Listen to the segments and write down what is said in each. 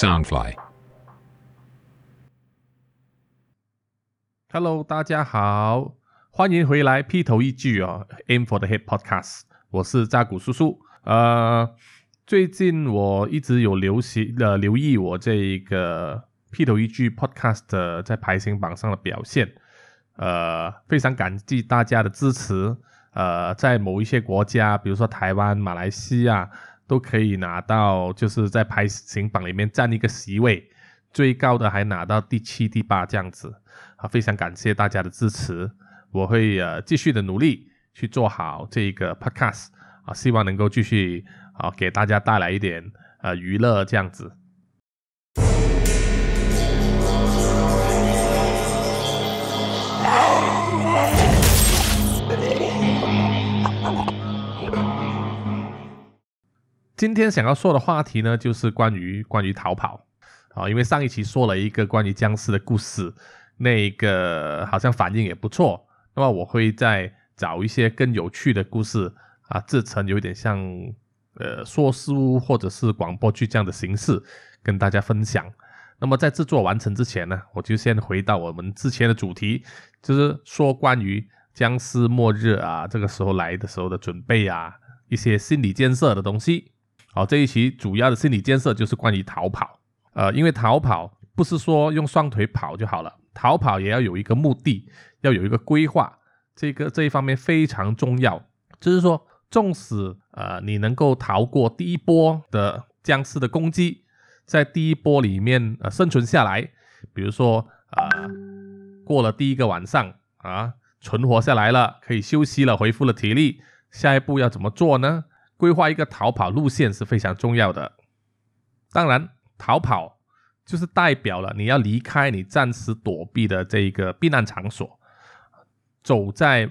Soundfly。Hello，大家好，欢迎回来劈头一句哦，Aim for the Head Podcast，我是扎古叔叔。呃，最近我一直有留习呃留意我这一个劈头一句 Podcast 在排行榜上的表现，呃，非常感激大家的支持。呃，在某一些国家，比如说台湾、马来西亚，都可以拿到就是在排行榜里面占一个席位，最高的还拿到第七、第八这样子。啊，非常感谢大家的支持，我会呃继续的努力去做好这个 podcast 啊，希望能够继续啊给大家带来一点呃娱乐这样子。今天想要说的话题呢，就是关于关于逃跑啊，因为上一期说了一个关于僵尸的故事。那个好像反应也不错，那么我会再找一些更有趣的故事啊，制成有点像呃说书或者是广播剧这样的形式跟大家分享。那么在制作完成之前呢，我就先回到我们之前的主题，就是说关于僵尸末日啊，这个时候来的时候的准备啊，一些心理建设的东西。好，这一期主要的心理建设就是关于逃跑，呃，因为逃跑不是说用双腿跑就好了。逃跑也要有一个目的，要有一个规划，这个这一方面非常重要。就是说，纵使呃你能够逃过第一波的僵尸的攻击，在第一波里面呃生存下来，比如说呃过了第一个晚上啊存活下来了，可以休息了，恢复了体力，下一步要怎么做呢？规划一个逃跑路线是非常重要的。当然，逃跑。就是代表了你要离开你暂时躲避的这一个避难场所，走在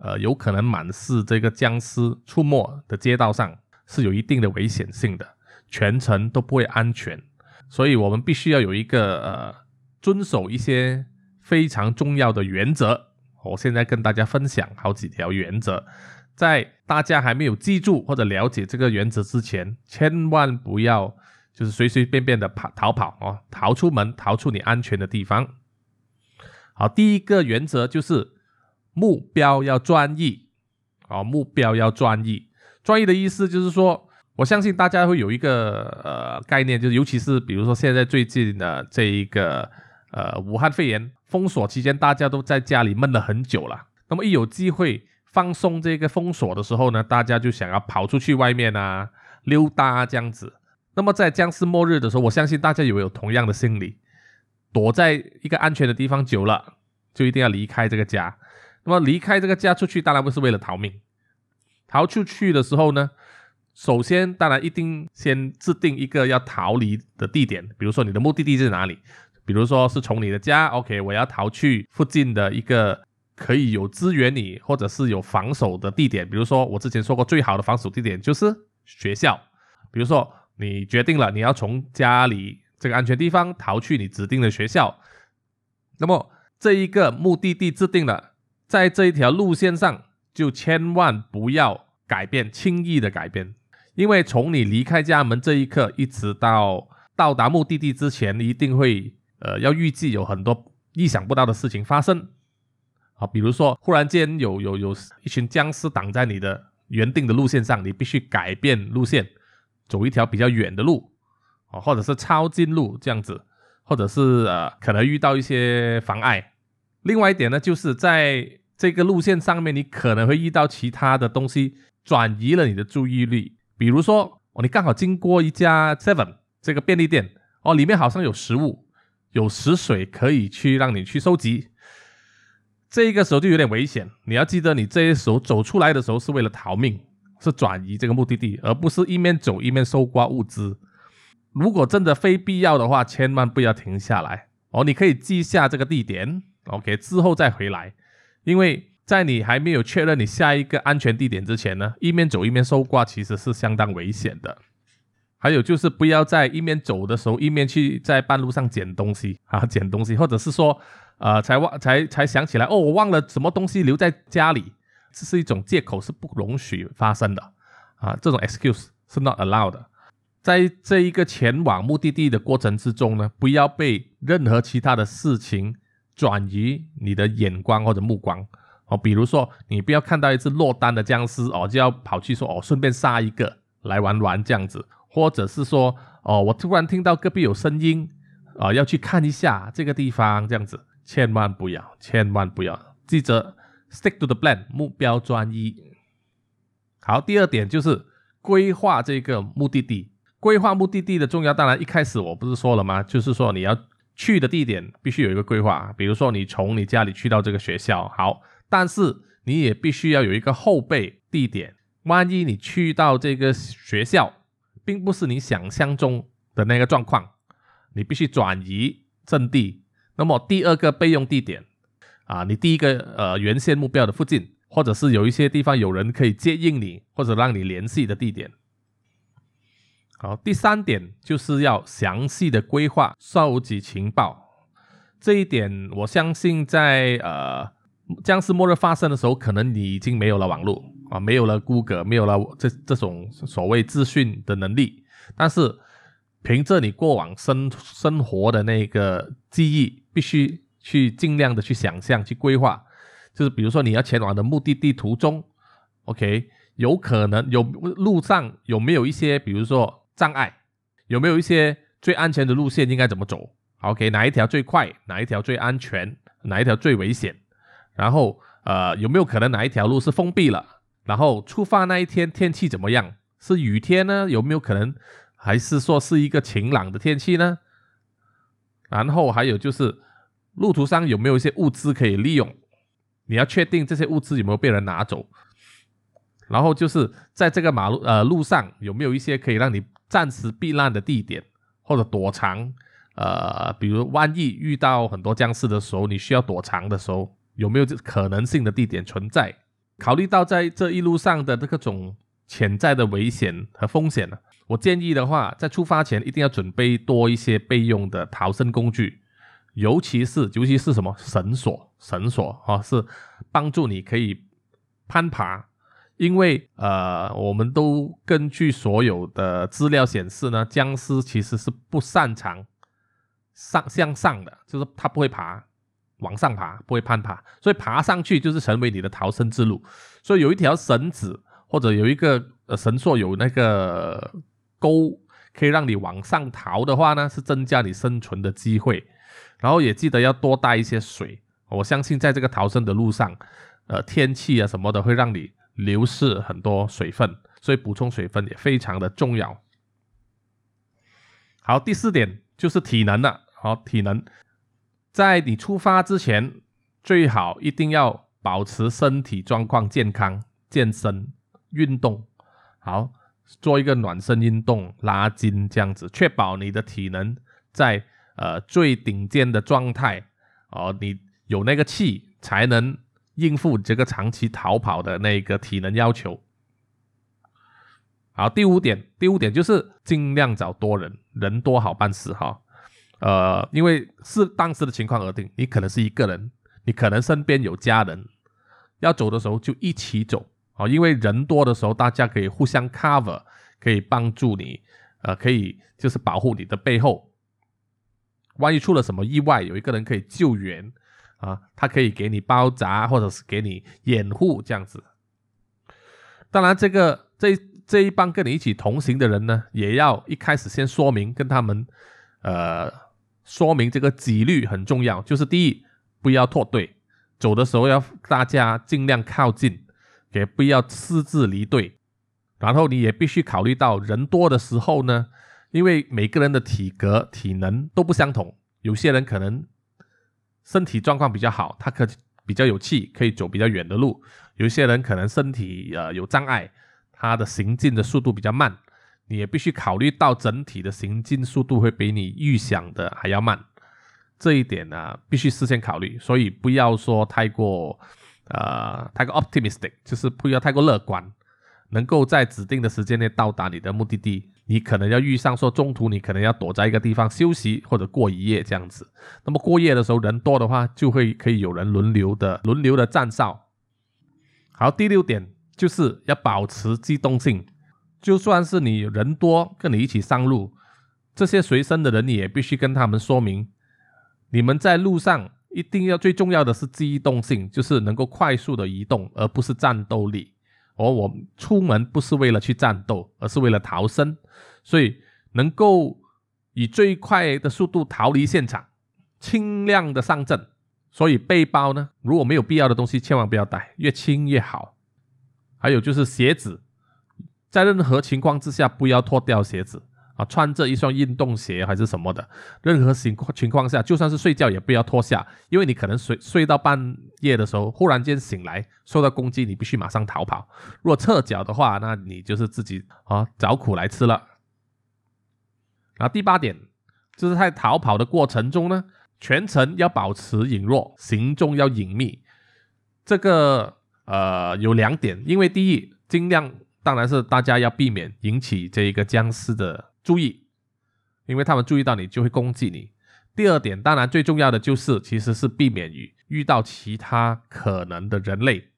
呃有可能满是这个僵尸出没的街道上是有一定的危险性的，全程都不会安全，所以我们必须要有一个呃遵守一些非常重要的原则。我现在跟大家分享好几条原则，在大家还没有记住或者了解这个原则之前，千万不要。就是随随便便的跑逃跑哦，逃出门，逃出你安全的地方。好，第一个原则就是目标要专一哦，目标要专一。专一的意思就是说，我相信大家会有一个呃概念，就是尤其是比如说现在最近的这一个呃武汉肺炎封锁期间，大家都在家里闷了很久了。那么一有机会放松这个封锁的时候呢，大家就想要跑出去外面啊溜达这样子。那么在僵尸末日的时候，我相信大家也有同样的心理，躲在一个安全的地方久了，就一定要离开这个家。那么离开这个家出去，当然不是为了逃命。逃出去的时候呢，首先当然一定先制定一个要逃离的地点，比如说你的目的地在哪里，比如说是从你的家，OK，我要逃去附近的一个可以有支援你或者是有防守的地点，比如说我之前说过最好的防守地点就是学校，比如说。你决定了，你要从家里这个安全地方逃去你指定的学校，那么这一个目的地制定了，在这一条路线上就千万不要改变，轻易的改变，因为从你离开家门这一刻，一直到到达目的地之前，一定会呃要预计有很多意想不到的事情发生，啊，比如说忽然间有有有一群僵尸挡在你的原定的路线上，你必须改变路线。走一条比较远的路，哦，或者是抄近路这样子，或者是呃，可能遇到一些妨碍。另外一点呢，就是在这个路线上面，你可能会遇到其他的东西转移了你的注意力。比如说，哦，你刚好经过一家 Seven 这个便利店，哦，里面好像有食物，有食水可以去让你去收集。这个时候就有点危险，你要记得，你这一手走出来的时候是为了逃命。是转移这个目的地，而不是一面走一面搜刮物资。如果真的非必要的话，千万不要停下来哦。你可以记下这个地点，OK，之后再回来。因为在你还没有确认你下一个安全地点之前呢，一面走一面搜刮其实是相当危险的。还有就是不要在一面走的时候，一面去在半路上捡东西啊，捡东西，或者是说，呃，才忘才才想起来，哦，我忘了什么东西留在家里。这是一种借口，是不容许发生的啊！这种 excuse 是 not allowed。在这一个前往目的地的过程之中呢，不要被任何其他的事情转移你的眼光或者目光哦。比如说，你不要看到一只落单的僵尸哦，就要跑去说哦，顺便杀一个来玩玩这样子，或者是说哦，我突然听到隔壁有声音啊，要去看一下这个地方这样子，千万不要，千万不要，记着 stick to the plan，目标专一。好，第二点就是规划这个目的地。规划目的地的重要，当然一开始我不是说了吗？就是说你要去的地点必须有一个规划，比如说你从你家里去到这个学校，好，但是你也必须要有一个后备地点，万一你去到这个学校，并不是你想象中的那个状况，你必须转移阵地。那么第二个备用地点啊，你第一个呃原先目标的附近，或者是有一些地方有人可以接应你，或者让你联系的地点。好，第三点就是要详细的规划收集情报，这一点我相信在呃僵尸末日发生的时候，可能你已经没有了网络啊，没有了 Google，没有了这这种所谓资讯的能力，但是凭着你过往生生活的那个记忆，必须去尽量的去想象、去规划，就是比如说你要前往的目的地途中，OK，有可能有路上有没有一些，比如说。障碍有没有一些最安全的路线？应该怎么走？OK，哪一条最快？哪一条最安全？哪一条最危险？然后呃，有没有可能哪一条路是封闭了？然后出发那一天天气怎么样？是雨天呢？有没有可能还是说是一个晴朗的天气呢？然后还有就是路途上有没有一些物资可以利用？你要确定这些物资有没有被人拿走？然后就是在这个马路呃路上有没有一些可以让你暂时避难的地点或者躲藏？呃，比如万一遇到很多僵尸的时候，你需要躲藏的时候，有没有这可能性的地点存在？考虑到在这一路上的这个种潜在的危险和风险呢，我建议的话，在出发前一定要准备多一些备用的逃生工具，尤其是尤其是什么绳索，绳索啊，是帮助你可以攀爬。因为呃，我们都根据所有的资料显示呢，僵尸其实是不擅长上向上的，就是它不会爬往上爬，不会攀爬，所以爬上去就是成为你的逃生之路。所以有一条绳子或者有一个呃绳索有那个钩，可以让你往上逃的话呢，是增加你生存的机会。然后也记得要多带一些水，我相信在这个逃生的路上，呃，天气啊什么的会让你。流失很多水分，所以补充水分也非常的重要。好，第四点就是体能了。好，体能在你出发之前，最好一定要保持身体状况健康，健身运动。好，做一个暖身运动，拉筋这样子，确保你的体能在呃最顶尖的状态。哦，你有那个气才能。应付这个长期逃跑的那个体能要求。好，第五点，第五点就是尽量找多人，人多好办事哈。呃，因为是当时的情况而定，你可能是一个人，你可能身边有家人，要走的时候就一起走啊。因为人多的时候，大家可以互相 cover，可以帮助你，呃，可以就是保护你的背后。万一出了什么意外，有一个人可以救援。啊，他可以给你包扎，或者是给你掩护这样子。当然，这个这这一帮跟你一起同行的人呢，也要一开始先说明，跟他们呃说明这个纪律很重要。就是第一，不要脱队，走的时候要大家尽量靠近，也不要私自离队。然后你也必须考虑到人多的时候呢，因为每个人的体格、体能都不相同，有些人可能。身体状况比较好，他可比较有气，可以走比较远的路。有一些人可能身体呃有障碍，他的行进的速度比较慢，你也必须考虑到整体的行进速度会比你预想的还要慢。这一点呢，必须事先考虑，所以不要说太过呃太过 optimistic，就是不要太过乐观，能够在指定的时间内到达你的目的地。你可能要遇上说中途你可能要躲在一个地方休息或者过一夜这样子，那么过夜的时候人多的话，就会可以有人轮流的轮流的站哨。好，第六点就是要保持机动性，就算是你人多跟你一起上路，这些随身的人你也必须跟他们说明，你们在路上一定要最重要的是机动性，就是能够快速的移动，而不是战斗力。而我出门不是为了去战斗，而是为了逃生，所以能够以最快的速度逃离现场，轻量的上阵。所以背包呢，如果没有必要的东西，千万不要带，越轻越好。还有就是鞋子，在任何情况之下不要脱掉鞋子啊，穿着一双运动鞋还是什么的，任何情况情况下，就算是睡觉也不要脱下，因为你可能睡睡到半夜的时候，忽然间醒来受到攻击，你必须马上逃跑。如果侧脚的话，那你就是自己啊找苦来吃了。然后第八点就是在逃跑的过程中呢，全程要保持隐弱，行踪要隐秘。这个。呃，有两点，因为第一，尽量当然是大家要避免引起这一个僵尸的注意，因为他们注意到你就会攻击你。第二点，当然最重要的就是，其实是避免于遇到其他可能的人类。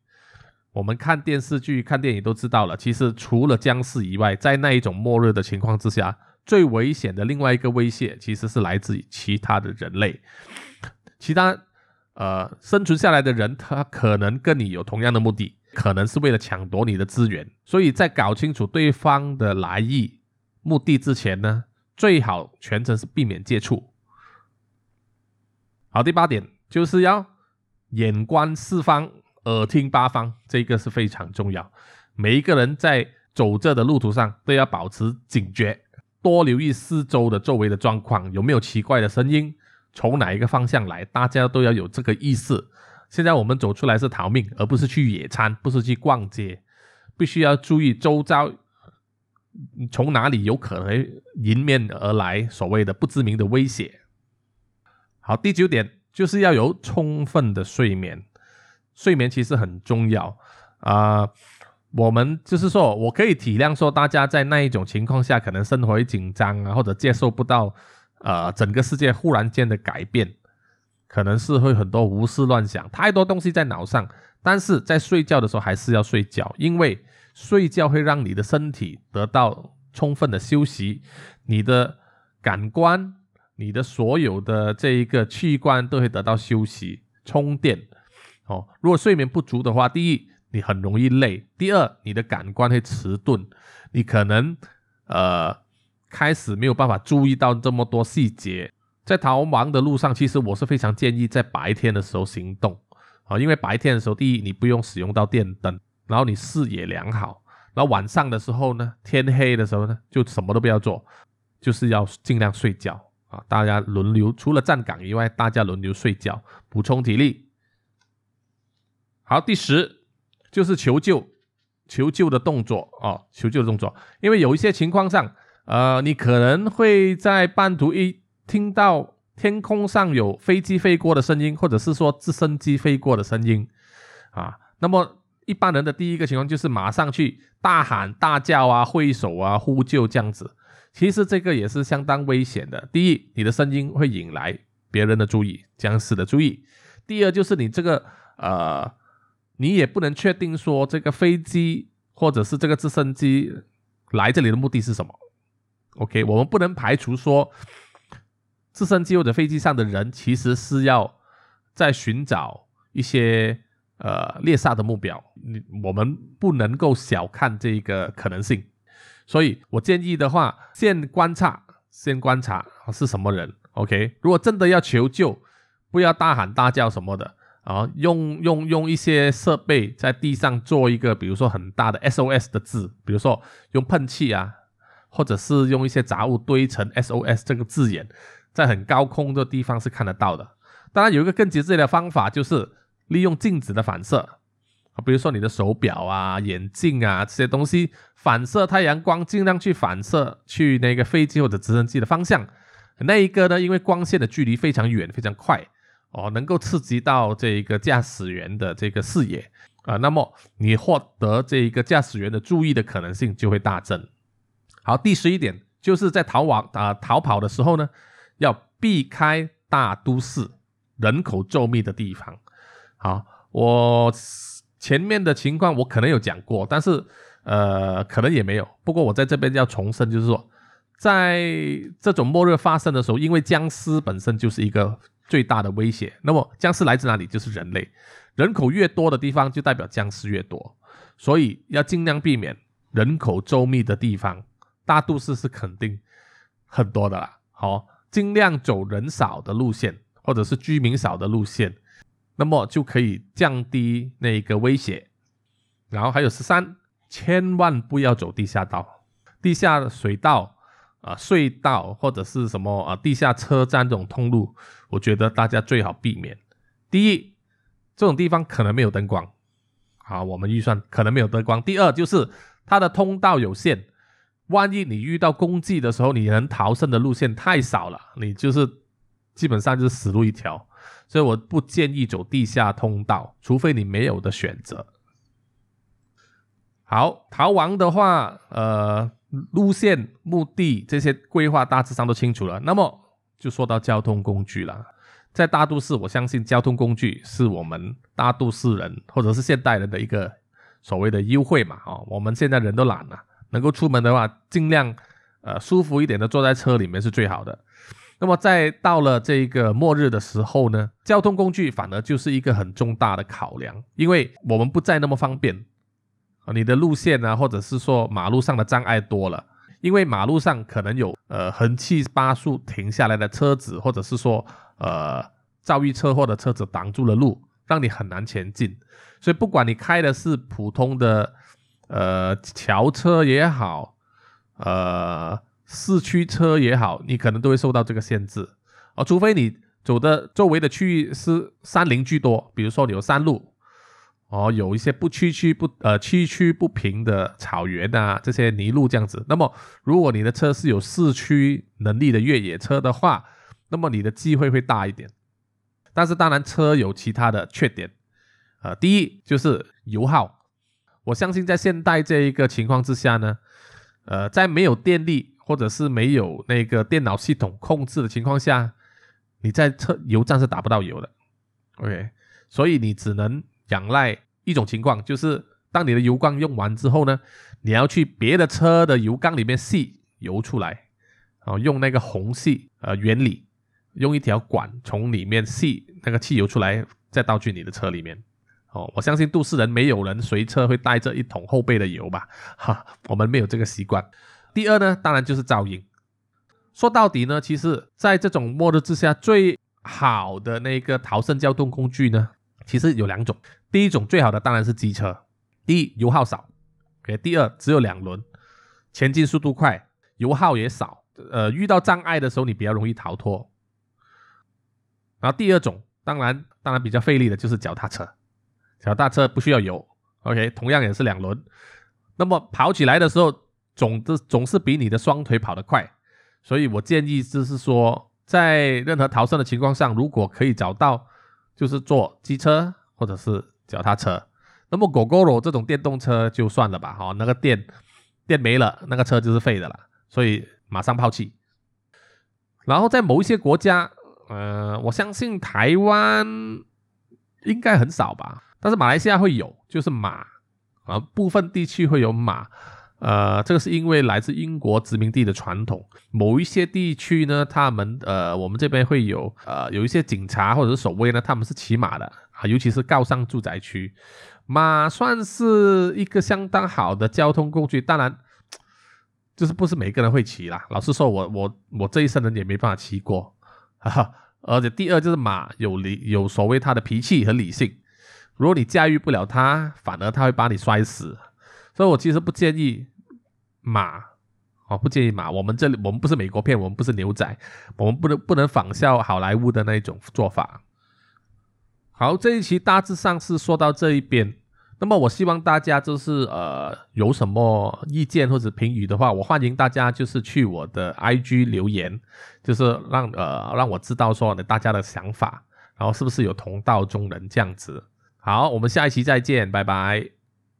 我们看电视剧、看电影都知道了，其实除了僵尸以外，在那一种末日的情况之下，最危险的另外一个威胁，其实是来自于其他的人类，其他。呃，生存下来的人，他可能跟你有同样的目的，可能是为了抢夺你的资源。所以在搞清楚对方的来意、目的之前呢，最好全程是避免接触。好，第八点就是要眼观四方，耳听八方，这个是非常重要。每一个人在走着的路途上都要保持警觉，多留意四周的周围的状况，有没有奇怪的声音。从哪一个方向来，大家都要有这个意识。现在我们走出来是逃命，而不是去野餐，不是去逛街，必须要注意周遭从哪里有可能迎面而来所谓的不知名的威胁。好，第九点就是要有充分的睡眠，睡眠其实很重要啊。我们就是说，我可以体谅说大家在那一种情况下，可能生活紧张啊，或者接受不到。呃，整个世界忽然间的改变，可能是会很多胡思乱想，太多东西在脑上。但是在睡觉的时候还是要睡觉，因为睡觉会让你的身体得到充分的休息，你的感官、你的所有的这一个器官都会得到休息、充电。哦，如果睡眠不足的话，第一你很容易累，第二你的感官会迟钝，你可能呃。开始没有办法注意到这么多细节，在逃亡的路上，其实我是非常建议在白天的时候行动。啊，因为白天的时候，第一你不用使用到电灯，然后你视野良好，然后晚上的时候呢，天黑的时候呢，就什么都不要做，就是要尽量睡觉。啊，大家轮流，除了站岗以外，大家轮流睡觉，补充体力。好，第十就是求救，求救的动作啊，求救的动作，因为有一些情况上。呃，你可能会在半途一听到天空上有飞机飞过的声音，或者是说直升机飞过的声音，啊，那么一般人的第一个情况就是马上去大喊大叫啊、挥手啊、呼救这样子。其实这个也是相当危险的。第一，你的声音会引来别人的注意，僵尸的注意；第二，就是你这个呃，你也不能确定说这个飞机或者是这个直升机来这里的目的是什么。OK，我们不能排除说，直升机或者飞机上的人其实是要在寻找一些呃猎杀的目标，你我们不能够小看这个可能性。所以我建议的话，先观察，先观察是什么人。OK，如果真的要求救，不要大喊大叫什么的啊，用用用一些设备在地上做一个，比如说很大的 SOS 的字，比如说用喷气啊。或者是用一些杂物堆成 SOS 这个字眼，在很高空的地方是看得到的。当然，有一个更直接的方法，就是利用镜子的反射啊，比如说你的手表啊、眼镜啊这些东西，反射太阳光，尽量去反射去那个飞机或者直升机的方向。那一个呢，因为光线的距离非常远、非常快哦，能够刺激到这一个驾驶员的这个视野啊，那么你获得这一个驾驶员的注意的可能性就会大增。好，第十一点就是在逃亡啊逃跑的时候呢，要避开大都市人口稠密的地方。好，我前面的情况我可能有讲过，但是呃，可能也没有。不过我在这边要重申，就是说，在这种末日发生的时候，因为僵尸本身就是一个最大的威胁。那么僵尸来自哪里？就是人类。人口越多的地方，就代表僵尸越多。所以要尽量避免人口周密的地方。大都市是肯定很多的啦。好，尽量走人少的路线，或者是居民少的路线，那么就可以降低那个威胁。然后还有十三，千万不要走地下道、地下水道、啊隧道或者是什么啊地下车站这种通路，我觉得大家最好避免。第一，这种地方可能没有灯光，好，我们预算可能没有灯光。第二，就是它的通道有限，万一你遇到攻击的时候，你能逃生的路线太少了，你就是基本上就是死路一条。所以我不建议走地下通道，除非你没有的选择。好，逃亡的话，呃，路线、目的这些规划大致上都清楚了。那么就说到交通工具了。在大都市，我相信交通工具是我们大都市人或者是现代人的一个所谓的优惠嘛。哦，我们现在人都懒了，能够出门的话，尽量呃舒服一点的坐在车里面是最好的。那么在到了这个末日的时候呢，交通工具反而就是一个很重大的考量，因为我们不再那么方便。你的路线啊，或者是说马路上的障碍多了，因为马路上可能有呃横七八竖停下来的车子，或者是说呃遭遇车祸的车子挡住了路，让你很难前进。所以不管你开的是普通的呃桥车也好，呃市区车也好，你可能都会受到这个限制哦，除非你走的周围的区域是山林居多，比如说你有山路。哦，有一些不崎岖不呃崎岖不平的草原啊，这些泥路这样子。那么，如果你的车是有四驱能力的越野车的话，那么你的机会会大一点。但是，当然车有其他的缺点，呃，第一就是油耗。我相信在现代这一个情况之下呢，呃，在没有电力或者是没有那个电脑系统控制的情况下，你在车油站是打不到油的。OK，所以你只能。仰赖一种情况，就是当你的油缸用完之后呢，你要去别的车的油缸里面吸油出来，哦，用那个虹吸呃原理，用一条管从里面吸那个汽油出来，再倒进你的车里面。哦，我相信都市人没有人随车会带着一桶后备的油吧？哈，我们没有这个习惯。第二呢，当然就是噪音。说到底呢，其实在这种末日之下，最好的那个逃生交通工具呢，其实有两种。第一种最好的当然是机车，第一油耗少，OK，第二只有两轮，前进速度快，油耗也少，呃，遇到障碍的时候你比较容易逃脱。然后第二种当然当然比较费力的就是脚踏车，脚踏车不需要油，OK，同样也是两轮，那么跑起来的时候总的总是比你的双腿跑得快，所以我建议就是说，在任何逃生的情况上，如果可以找到，就是坐机车或者是。脚踏车，那么狗狗罗这种电动车就算了吧，哈，那个电电没了，那个车就是废的了，所以马上抛弃。然后在某一些国家，呃，我相信台湾应该很少吧，但是马来西亚会有，就是马啊，部分地区会有马。呃，这个是因为来自英国殖民地的传统。某一些地区呢，他们呃，我们这边会有呃，有一些警察或者是守卫呢，他们是骑马的啊，尤其是高尚住宅区，马算是一个相当好的交通工具。当然，就是不是每个人会骑啦。老实说，我我我这一生人也没办法骑过，哈哈。而且第二就是马有理有所谓它的脾气和理性，如果你驾驭不了它，反而它会把你摔死。所以我其实不建议马，哦，不建议马。我们这里我们不是美国片，我们不是牛仔，我们不能不能仿效好莱坞的那种做法。好，这一期大致上是说到这一边。那么我希望大家就是呃有什么意见或者评语的话，我欢迎大家就是去我的 IG 留言，就是让呃让我知道说大家的想法，然后是不是有同道中人这样子。好，我们下一期再见，拜拜。